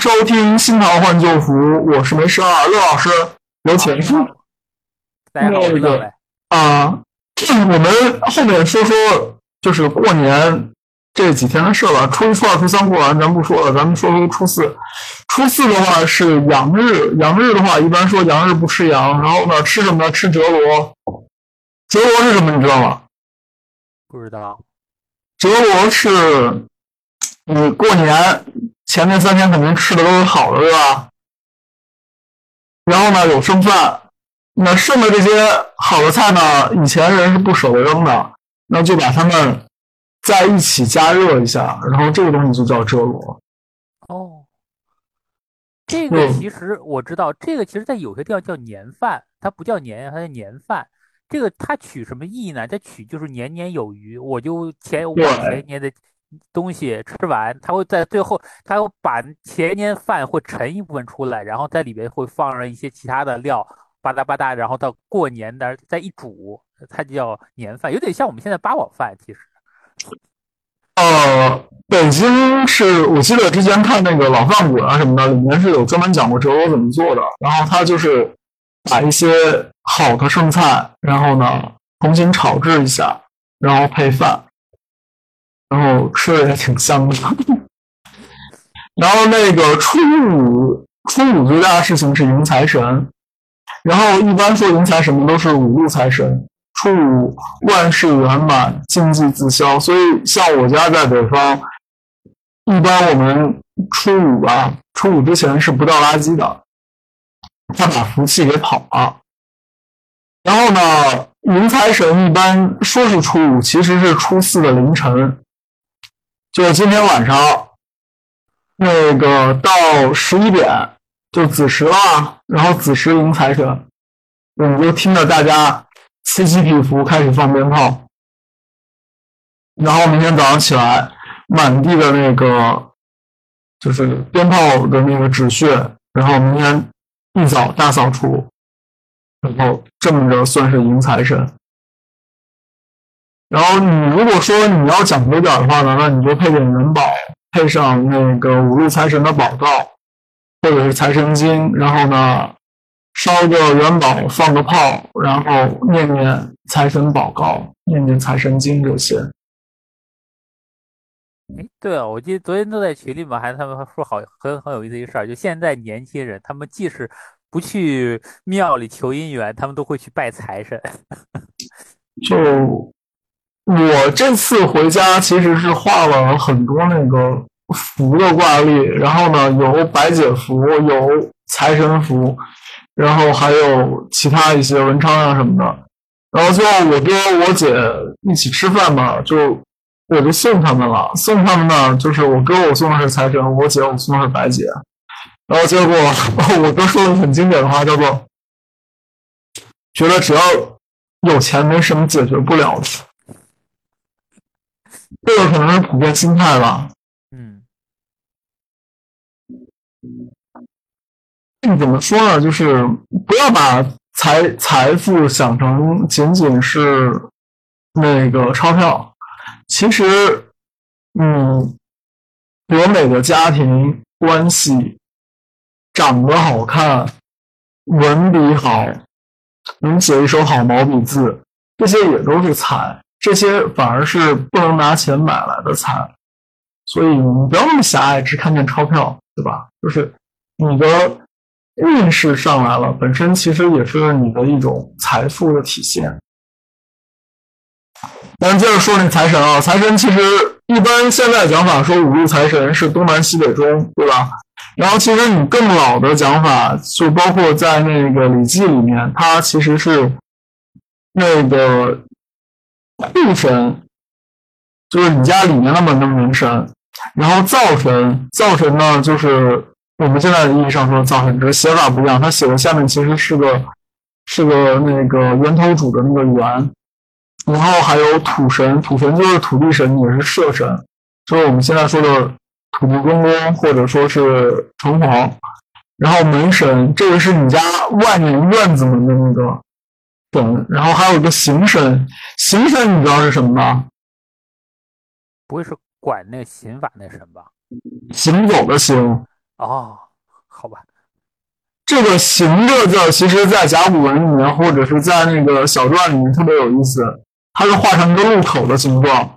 迎收听《新桃换旧符》，我是梅十二，乐老师，有请。大家好，我是乐伟。啊，我们后面说说，就是过年这几天的事了。初一、初二、初三过完，咱不说了，咱们说说初四。初四的话是羊日，羊日的话，一般说羊日不吃羊，然后呢，吃什么呢？吃折罗。折罗是什么？你知道吗？不知道。折罗是，你过年前面三天肯定吃的都是好的，对吧？然后呢，有剩饭，那剩的这些好的菜呢，以前人是不舍得扔的，那就把它们在一起加热一下，然后这个东西就叫折罗。哦，这个其实我知道，这个其实在有些地方叫年饭，它不叫年，它叫年饭。这个它取什么意义呢？它取就是年年有余，我就前我前年的东西吃完，他会在最后，他会把前年饭会盛一部分出来，然后在里边会放上一些其他的料，吧嗒吧嗒，然后到过年的再一煮，它就叫年饭，有点像我们现在八宝饭。其实，呃，北京是我记得之前看那个老饭馆啊什么的，里面是有专门讲过折罗怎么做的，然后它就是把一些。好的剩菜，然后呢，重新炒制一下，然后配饭，然后吃的也挺香的。然后那个初五，初五最大的事情是迎财神，然后一般说迎财神都是五路财神。初五万事圆满，经济自消，所以像我家在北方，一般我们初五啊，初五之前是不倒垃圾的，怕把福气给跑了。然后呢，迎财神一般说是初五，其实是初四的凌晨，就今天晚上，那个到十一点就子时了，然后子时迎财神，我们就听着大家此起彼伏开始放鞭炮，然后明天早上起来，满地的那个就是鞭炮的那个纸屑，然后明天一早大扫除。然后这么着算是迎财神。然后你如果说你要讲究点的话呢，那你就配点元宝，配上那个五路财神的宝道，或者是财神经，然后呢烧个元宝，放个炮，然后念念财神宝告，念念财神经这些。哎，对啊，我记得昨天都在群里嘛，还他们说好很很有意思一个事儿，就现在年轻人他们即使。不去庙里求姻缘，他们都会去拜财神。就我这次回家，其实是画了很多那个符的挂历，然后呢，有白解符，有财神符，然后还有其他一些文昌啊什么的。然后最后我跟我姐一起吃饭嘛，就我就送他们了。送他们呢，就是我哥我送的是财神，我姐我送的是白姐。然后结果，我哥说的很经典的话，叫做“觉得只要有钱，没什么解决不了的”。这个可能是普遍心态吧。嗯。怎么说呢？就是不要把财财富想成仅仅是那个钞票。其实，嗯，多美的家庭关系。长得好看，文笔好，能写一手好毛笔字，这些也都是财，这些反而是不能拿钱买来的财。所以你不要那么狭隘，只看见钞票，对吧？就是你的运势上来了，本身其实也是你的一种财富的体现。咱接着说那财神啊，财神其实一般现在讲法说五路财神是东南西北中，对吧？然后，其实你更老的讲法，就包括在那个《礼记》里面，它其实是那个护神，就是你家里面的门的门神。然后灶神，灶神呢，就是我们现在的意义上说灶神，只是写法不一样。他写的下面其实是个是个那个源头主的那个源。然后还有土神，土神就是土地神，也是社神，就是我们现在说的。土地公公，或者说是城隍，然后门神，这个是你家外面院子门的那个神，然后还有一个行神，行神你知道是什么吗？不会是管那刑法那神吧？行走的行。哦，好吧。这个“行”这个字，其实在甲骨文里面，或者是在那个小篆里面特别有意思。它是画成一个路口的形状，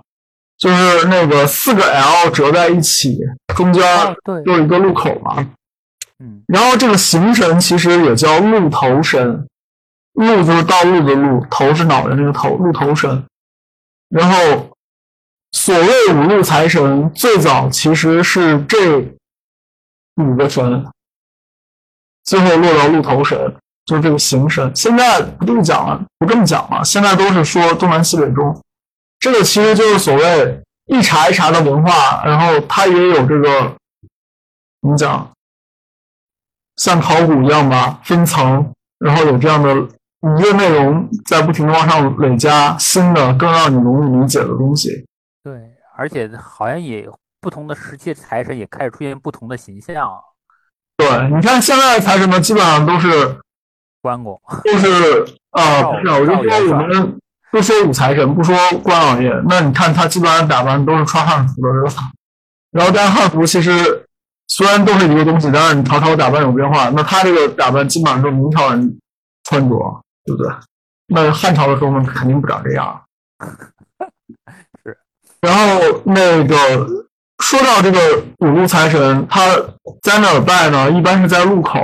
就是那个四个 L 折在一起，中间有一个路口嘛。嗯。然后这个形神其实也叫鹿头神，鹿就是道路的鹿，头是脑袋那个头，鹿头神。然后，所谓五路财神，最早其实是这五个神。最后落到鹿头神，就是这个形神。现在不这么讲了，不这么讲了。现在都是说东南西北中，这个其实就是所谓一茬一茬的文化，然后它也有这个怎么讲，像考古一样吧，分层，然后有这样的一个内容在不停的往上累加新的、更让你容易理解的东西。对，而且好像也不同的时期财神也开始出现不同的形象。对，你看现在的财神呢，基本上都是关公，都是啊，不是，我就说我们不说武财神，不说关老爷。那你看他基本上打扮都是穿汉服的，是吧？然后但汉服其实虽然都是一个东西，但是你朝朝打扮有变化。那他这个打扮基本上是明朝人穿着，对不对？那汉朝的时候呢，肯定不长这样。是，然后那个。说到这个五路财神，他在哪儿拜呢？一般是在路口。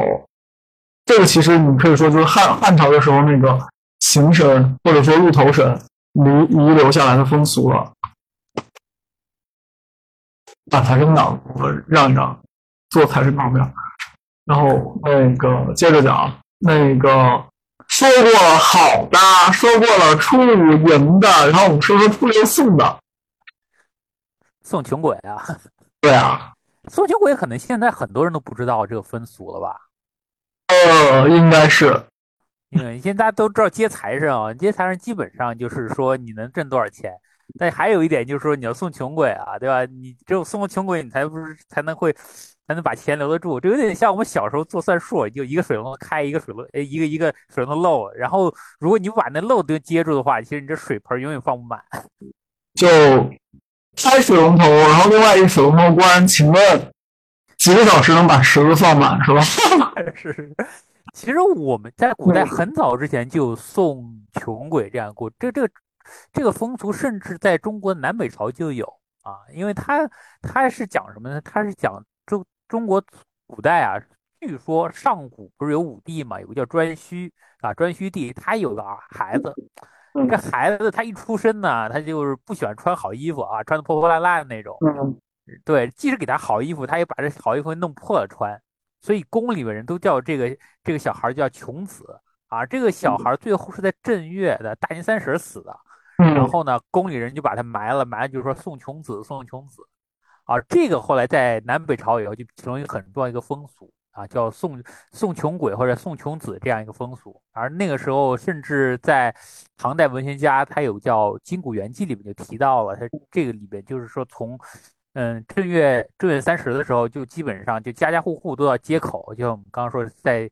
这个其实你可以说就是汉汉朝的时候那个行神或者说路头神遗遗留下来的风俗了。把财神挡我让一让，做财神旁边。然后那个接着讲，那个说过好的，说过了初五赢的，然后我们说说初六送的。送穷鬼啊！对啊，送穷鬼可能现在很多人都不知道这个风俗了吧？呃，应该是，因为现在大家都知道接财神啊，接财神基本上就是说你能挣多少钱。但还有一点就是说你要送穷鬼啊，对吧？你只有送个穷鬼，你才不是才能会才能把钱留得住。这有点像我们小时候做算术，就一个水龙头开，一个水龙哎，一个一个水龙头漏。然后如果你把那漏都接住的话，其实你这水盆永远放不满。就。开水龙头，然后另外一个水龙头关，请问几个小时能把池子放满是吧？是。其实我们在古代很早之前就有送穷鬼这样过，这这个这个风俗甚至在中国南北朝就有啊，因为它它是讲什么呢？它是讲中中国古代啊，据说上古不是有五帝嘛，有个叫颛顼啊，颛顼帝他有个孩子。这孩子他一出生呢，他就是不喜欢穿好衣服啊，穿的破破烂烂的那种。嗯，对，即使给他好衣服，他也把这好衣服弄破了穿。所以宫里面人都叫这个这个小孩叫穷子啊。这个小孩最后是在正月的大年三十死的。然后呢，宫里人就把他埋了，埋了就是说送穷子，送穷子。啊，这个后来在南北朝以后就成为很重要一个风俗。啊，叫送送穷鬼或者送穷子这样一个风俗，而那个时候甚至在唐代文学家他有叫《金谷园记》里面就提到了，他这个里边就是说从嗯正月正月三十的时候就基本上就家家户户都要接口，就像我们刚刚说在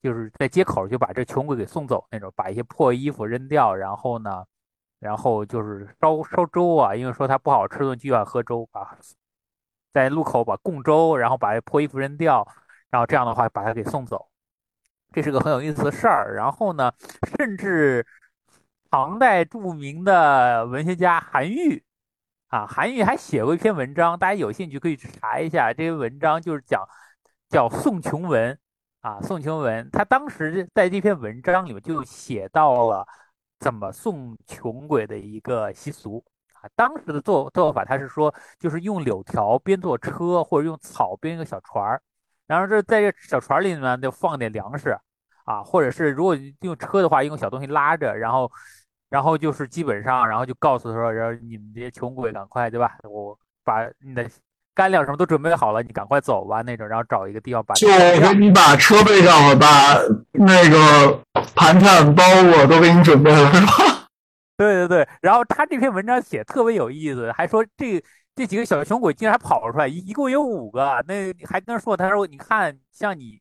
就是在街口就把这穷鬼给送走那种，把一些破衣服扔掉，然后呢，然后就是烧烧粥啊，因为说它不好吃的就要喝粥啊，在路口把供粥，然后把破衣服扔掉。然后这样的话把他给送走，这是个很有意思的事儿。然后呢，甚至唐代著名的文学家韩愈啊，韩愈还写过一篇文章，大家有兴趣可以去查一下。这篇文章就是讲叫《送穷文》啊，《送穷文》。他当时在这篇文章里面就写到了怎么送穷鬼的一个习俗啊。当时的做做法，他是说就是用柳条编做车，或者用草编一个小船儿。然后这在这小船里呢，就放点粮食，啊，或者是如果用车的话，用小东西拉着，然后，然后就是基本上，然后就告诉他说，然后你们这些穷鬼赶快，对吧？我把你的干粮什么都准备好了，你赶快走吧，那种，然后找一个地方把。就给你把车备上了，把那个盘缠包我都给你准备了，是吧？对对对，然后他这篇文章写特别有意思，还说这。这几个小穷鬼竟然还跑出来，一共有五个。那还跟人说，他说：“你看，像你，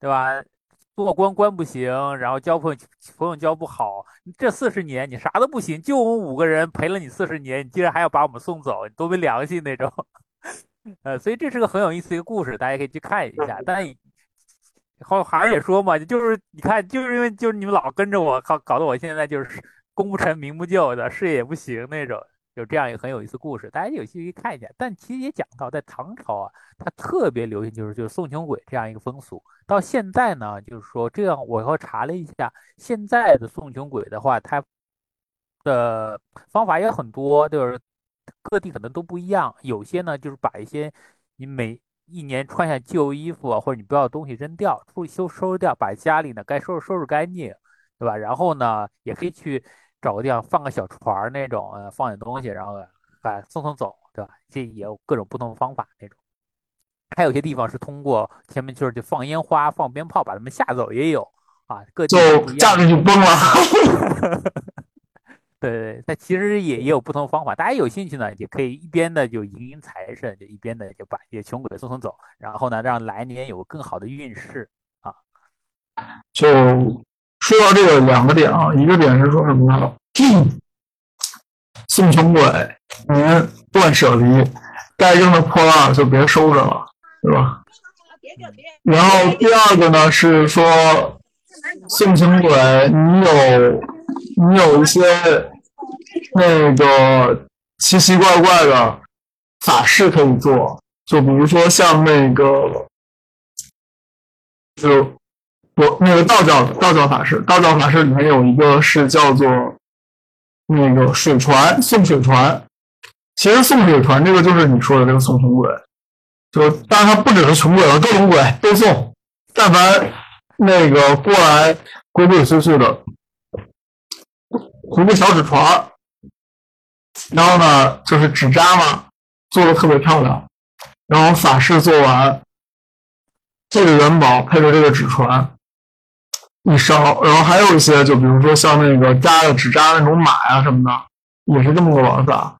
对吧？做官官不行，然后交朋友朋友交不好，这四十年你啥都不行，就我们五个人陪了你四十年，你竟然还要把我们送走，你多没良心那种。”呃，所以这是个很有意思的一个故事，大家可以去看一下。但好好像也说嘛，就是你看，就是因为就是你们老跟着我，搞搞得我现在就是 功不成名不就的，事业也不行那种。有这样一个很有意思故事，大家有兴趣可以看一下。但其实也讲到，在唐朝啊，它特别流行就是就是送穷鬼这样一个风俗。到现在呢，就是说这样，我后查了一下，现在的送穷鬼的话，它的方法也很多，就是各地可能都不一样。有些呢，就是把一些你每一年穿下旧衣服啊，或者你不要的东西扔掉，处理修收拾掉，把家里呢该收拾收拾干净，对吧？然后呢，也可以去。找个地方放个小船那种，呃，放点东西，然后把送送走，对吧？这也有各种不同方法那种。还有些地方是通过前面就是就放烟花、放鞭炮把他们吓走，也有啊。各就架子就崩了。对对，它其实也也有不同方法。大家有兴趣呢，也可以一边的就迎迎财神，就一边的就把这些穷鬼送送走，然后呢，让来年有更好的运势啊。就。说到这个两个点啊，一个点是说什么呢？送穷鬼，您断舍离，该扔的破烂就别收着了，对吧？然后第二个呢是说，送穷鬼，你有你有一些那个奇奇怪怪的法事可以做，就比如说像那个就。我那个道教道教法事，道教法事里面有一个是叫做那个水船送水船，其实送水船这个就是你说的这个送穷鬼，就当然它不只是穷鬼了，各种鬼都送，但凡那个过来鬼鬼祟祟的，糊个小纸船，然后呢就是纸扎嘛，做的特别漂亮，然后法事做完，这个元宝配着这个纸船。一烧，然后还有一些，就比如说像那个扎的纸扎那种马呀什么的，也是这么个玩法。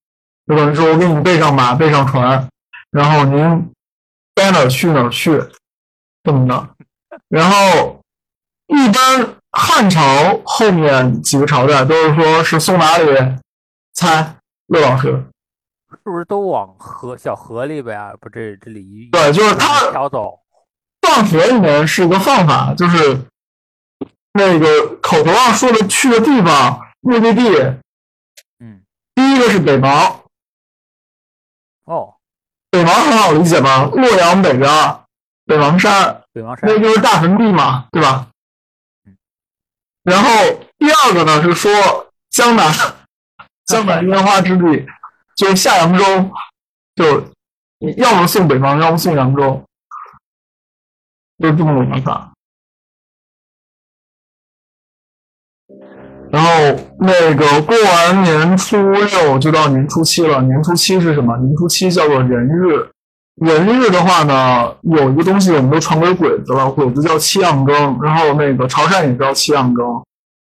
就等于说我给你备上马，备上船，然后您该哪儿去哪儿去，这么的。然后一般汉朝后面几个朝代都是说是送哪里？猜，乐老师，是不是都往河小河里边啊？不，这这里对，就是他挑走。放河里面是一个放法，就是。那个口头上说的去的地方目的地，嗯，第一个是北邙，哦，北邙很好理解吧？洛阳北边，北邙山，北邙山，那就是大坟地嘛，对吧？然后第二个呢是说江南，江南烟花之地，就是下扬州，就要么送北方，要么送扬州，就这么个玩法。然后那个过完年初六就到年初七了。年初七是什么？年初七叫做人日。人日的话呢，有一个东西我们都传给鬼子了，鬼子叫七样羹。然后那个潮汕也叫七样羹，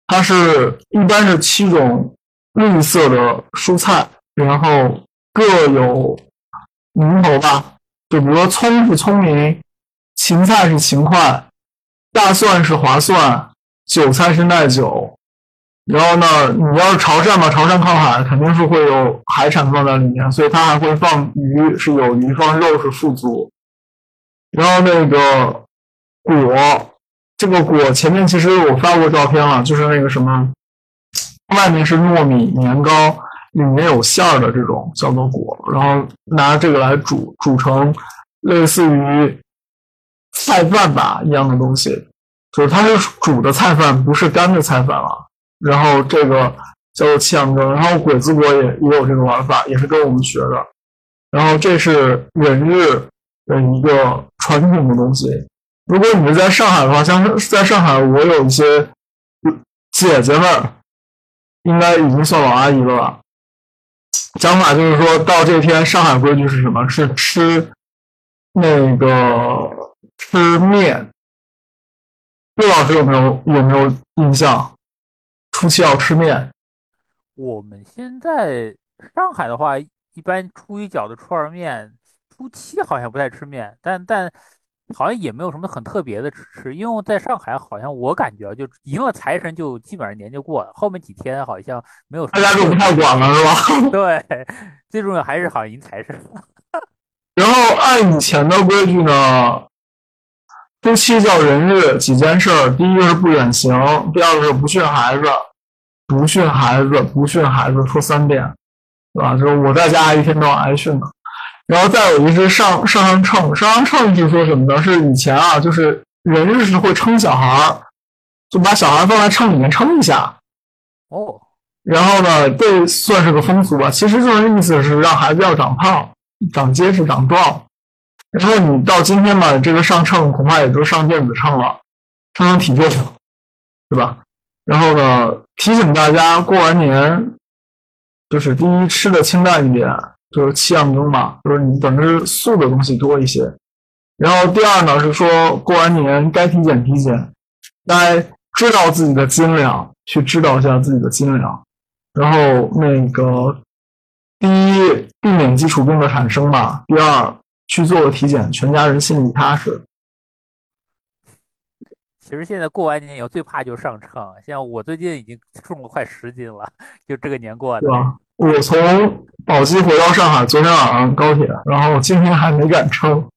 它是一般是七种绿色的蔬菜，然后各有名头吧。就比如说葱是聪明，芹菜是勤快，大蒜是划算，韭菜是耐久。然后呢，你要是潮汕嘛，潮汕靠海，肯定是会有海产放在里面，所以它还会放鱼，是有鱼；放肉是富足。然后那个果，这个果前面其实我发过照片了，就是那个什么，外面是糯米年糕，里面有馅儿的这种叫做果。然后拿这个来煮，煮成类似于菜饭吧一样的东西，就是它是煮的菜饭，不是干的菜饭了。然后这个叫做七阳羹，然后鬼子国也也有这个玩法，也是跟我们学的。然后这是人日的一个传统的东西。如果你是在上海的话，像在上海，我有一些姐姐们，应该已经算老阿姨了吧。讲法就是说到这天，上海规矩是什么？是吃那个吃面。陆老师有没有有没有印象？初七要吃面。我们现在上海的话，一般初一饺子、初二面，初七好像不太吃面，但但好像也没有什么很特别的吃吃。因为在上海，好像我感觉就迎了财神，就基本上年就过了。后面几天好像没有。大家就不太管了，是吧？对，最重要还是好像迎财神。然后按以前的规矩呢，夫妻叫人日几件事儿，第一个是不远行，第二个是不训孩子，不训孩子，不训孩子，说三遍，对吧？就是我在家一天到晚挨训呢。然后再有一是上上上秤，上上秤是说什么呢？是以前啊，就是人是会称小孩儿，就把小孩放在秤里面称一下。哦，然后呢，这算是个风俗吧。其实就是意思是让孩子要长胖、长结实、长壮。然后你到今天吧，这个上秤恐怕也就上电子秤了，称称体重，对吧？然后呢，提醒大家过完年，就是第一吃的清淡一点。就是气养中嘛，就是你等于素的东西多一些。然后第二呢是说过完年该体检体检，该知道自己的斤两，去知道一下自己的斤两。然后那个第一避免基础病的产生嘛，第二去做个体检，全家人心里踏实。其实现在过完年以后最怕就上秤，像我最近已经重了快十斤了，就这个年过的。我从宝鸡回到上海，昨天晚上高铁，然后今天还没敢称。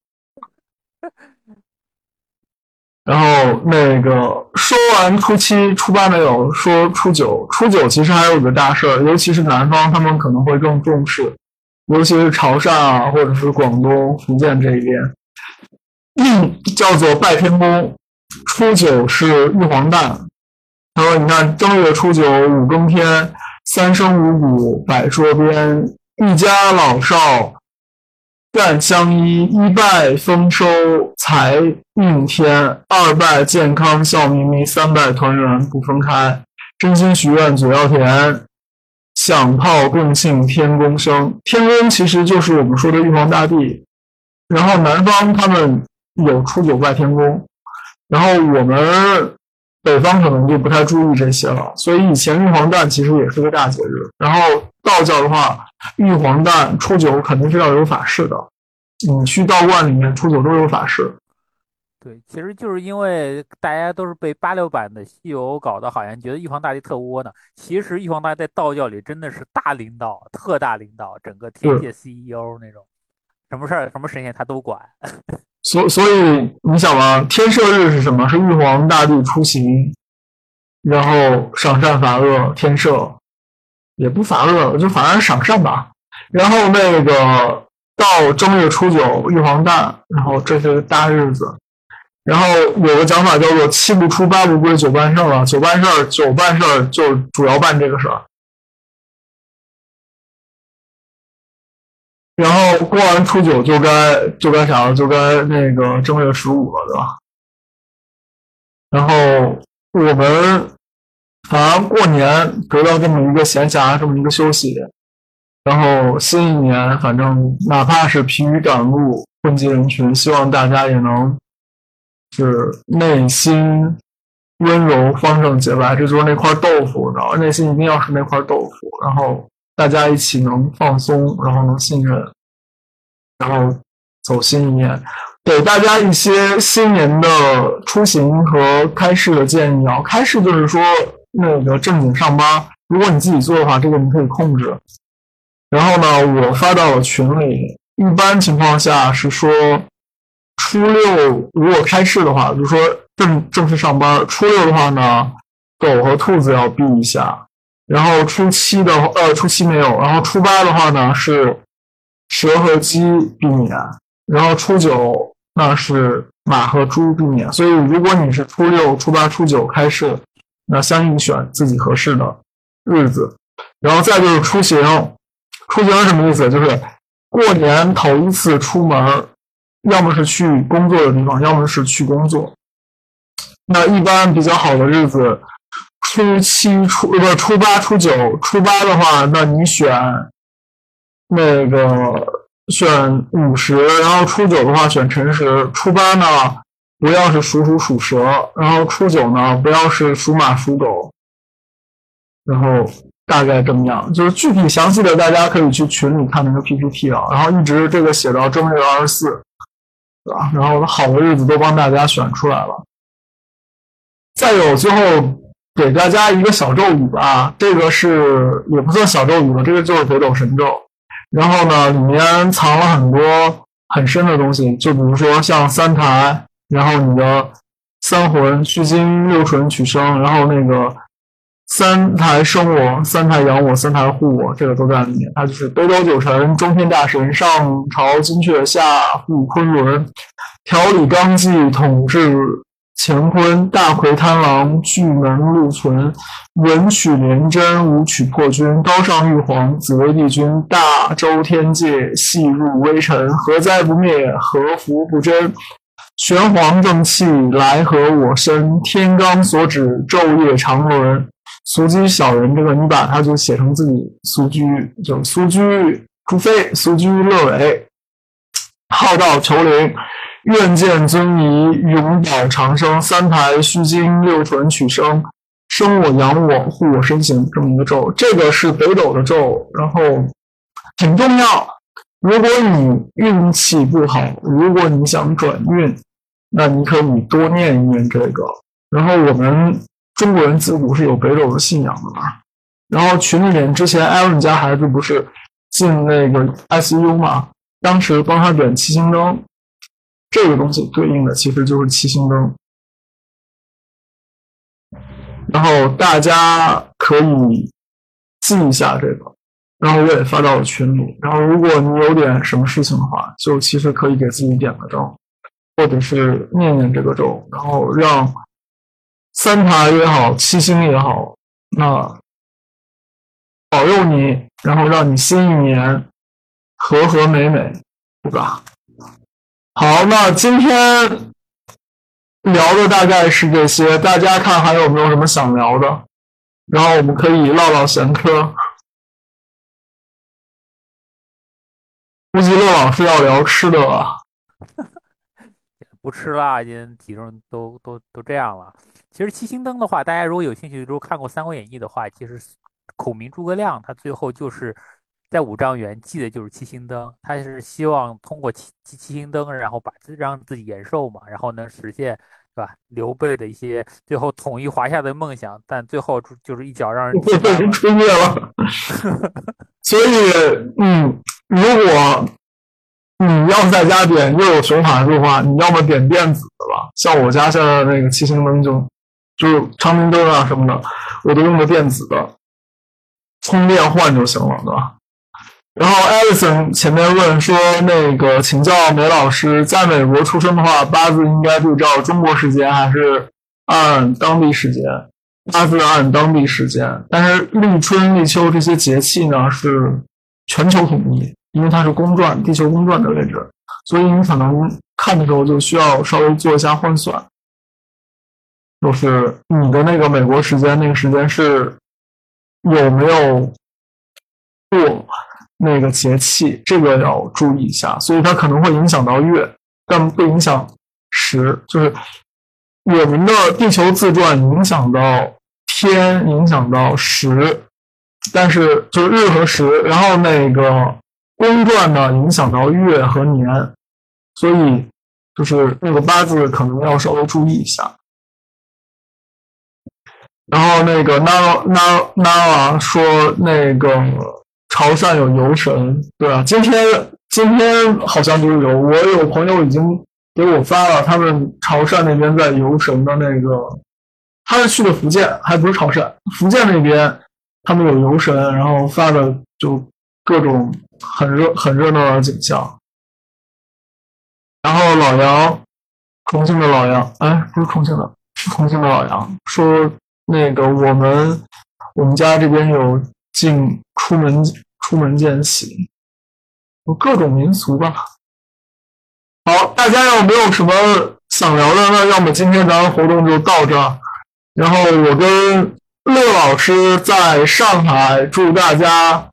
然后那个说完初七、初八没有说初九，初九其实还有个大事儿，尤其是南方他们可能会更重视，尤其是潮汕啊，或者是广东、福建这一边，嗯，叫做拜天公。初九是玉皇诞，他说：“你看正月初九五更天。”三生五谷摆桌边，一家老少愿相依。一拜丰收财运天，二拜健康笑眯眯，三拜团圆不分开。真心许愿嘴要甜，响炮共庆天公生。天公其实就是我们说的玉皇大帝。然后南方他们有初九拜天公，然后我们。北方可能就不太注意这些了，所以以前玉皇诞其实也是个大节日。然后道教的话，玉皇诞初九肯定是要有法事的，你去道观里面初九都有法事。对，其实就是因为大家都是被八六版的西游搞得好像觉得玉皇大帝特窝囊，其实玉皇大帝在道教里真的是大领导、特大领导，整个天界 CEO 那种，什么事儿、什么神仙他都管。所所以你想嘛，天赦日是什么？是玉皇大帝出行，然后赏善罚恶，天赦也不罚恶，就反正赏善吧。然后那个到正月初九，玉皇诞，然后这是个大日子。然后有个讲法叫做七不出八不归九办事儿，九办事儿，九办事儿就主要办这个事儿。然后过完初九就该就该啥了？就该那个正月十五了，对吧？然后我们反而过年得到这么一个闲暇，这么一个休息。然后新一年，反正哪怕是疲于赶路，混迹人群，希望大家也能是内心温柔、方正、洁白。这就是那块豆腐，然后内心一定要是那块豆腐，然后。大家一起能放松，然后能信任，然后走新一年，给大家一些新年的出行和开市的建议啊。开市就是说那个正经上班，如果你自己做的话，这个你可以控制。然后呢，我发到了群里，一般情况下是说初六如果开市的话，就是说正正式上班。初六的话呢，狗和兔子要避一下。然后初七的呃初七没有，然后初八的话呢是蛇和鸡避免，然后初九那是马和猪避免。所以如果你是初六、初八、初九开市，那相应选自己合适的日子。然后再就是出行，出行是什么意思？就是过年头一次出门，要么是去工作的地方，要么是去工作。那一般比较好的日子。初七、初不初八、初九。初八的话，那你选那个选午时，然后初九的话选辰时。初八呢，不要是属鼠、属蛇，然后初九呢，不要是属马、属狗。然后大概这么样，就是具体详细的，大家可以去群里看那个 PPT 啊。然后一直这个写到正月二十四，对吧？然后好的日子都帮大家选出来了。再有最后。给大家一个小咒语吧，这个是也不算小咒语了，这个就是北斗神咒。然后呢，里面藏了很多很深的东西，就比如说像三台，然后你的三魂虚惊六纯取生，然后那个三台生我，三台养我，三台护我，这个都在里面。它就是北斗九神，中天大神，上朝金阙，下护昆仑，调理纲纪，统治。乾坤大魁贪狼，巨门禄存，文曲连贞，武曲破军，高上玉皇，紫微帝君，大周天界，细入微尘，何灾不灭？何福不真？玄黄正气来和我身，天罡所指，昼夜长轮。苏居小人，这个你把它就写成自己苏居，就苏居朱飞，苏居乐伟，好道求灵。愿见尊仪，永保长生。三台虚惊，六纯取生，生我养我护我身形，这么一个咒，这个是北斗的咒，然后挺重要。如果你运气不好，如果你想转运，那你可以多念一念这个。然后我们中国人自古是有北斗的信仰的嘛。然后群里面之前艾伦家孩子不是进那个 ICU 嘛，当时帮他点七星灯。这个东西对应的其实就是七星灯，然后大家可以记一下这个，然后我也发到了群里。然后如果你有点什么事情的话，就其实可以给自己点个灯，或者是念念这个咒，然后让三台也好，七星也好，那保佑你，然后让你新一年和和美美，对吧？好，那今天聊的大概是这些，大家看还有没有什么想聊的？然后我们可以唠唠闲嗑。估计乐老师要聊吃的了。不吃了，已经体重都都都这样了。其实七星灯的话，大家如果有兴趣，如果看过《三国演义》的话，其实孔明诸葛亮他最后就是。在五丈原祭的就是七星灯，他是希望通过七七七星灯，然后把自让自己延寿嘛，然后能实现，对吧？刘备的一些最后统一华夏的梦想，但最后就是一脚让人被人吹灭了。所以，嗯，如果你要在家点又有熊孩子的话，你要么点电子的吧，像我家现在那个七星灯就就是长明灯啊什么的，我都用的电子的，充电换就行了，对吧？然后艾 s o n 前面问说，那个请教梅老师，在美国出生的话，八字应该对照中国时间还是按当地时间？八字按当地时间，但是立春、立秋这些节气呢是全球统一，因为它是公转，地球公转的位置，所以你可能看的时候就需要稍微做一下换算，就是你的那个美国时间那个时间是有没有过？那个节气，这个要注意一下，所以它可能会影响到月，但不影响时。就是我们的地球自转影响到天，影响到时，但是就是日和时，然后那个公转呢影响到月和年，所以就是那个八字可能要稍微注意一下。然后那个 Nara Nara Nara 说那个。潮汕有游神，对吧？今天今天好像就有，我有朋友已经给我发了，他们潮汕那边在游神的那个，他是去的福建，还不是潮汕，福建那边他们有游神，然后发的就各种很热很热闹的景象。然后老杨，重庆的老杨，哎，不是重庆的，是重庆的老杨说，那个我们我们家这边有进出门。出门见喜，有各种民俗吧。好，大家有没有什么想聊的？那要么今天咱们活动就到这。然后我跟乐老师在上海，祝大家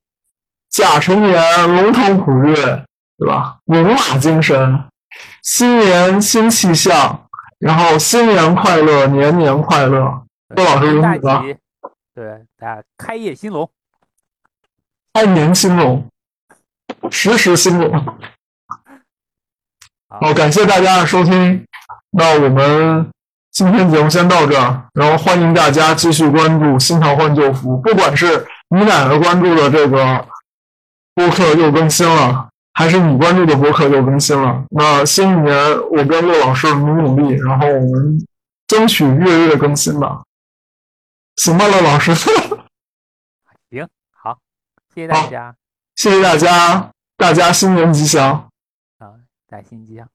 甲辰年龙腾虎跃，对吧？龙马精神，新年新气象，然后新年快乐，年年快乐。乐老师有你了。对，大家开业兴隆。按年兴隆，时时兴隆。好，感谢大家的收听，那我们今天节目先到这儿，然后欢迎大家继续关注《新桃换旧符》，不管是你哪个关注的这个播客又更新了，还是你关注的播客又更新了，那新一年我跟陆老师努努力，然后我们争取月月更新吧，行吧，乐老师。谢谢大家，谢谢大家，大家新年吉祥，啊，大新吉祥。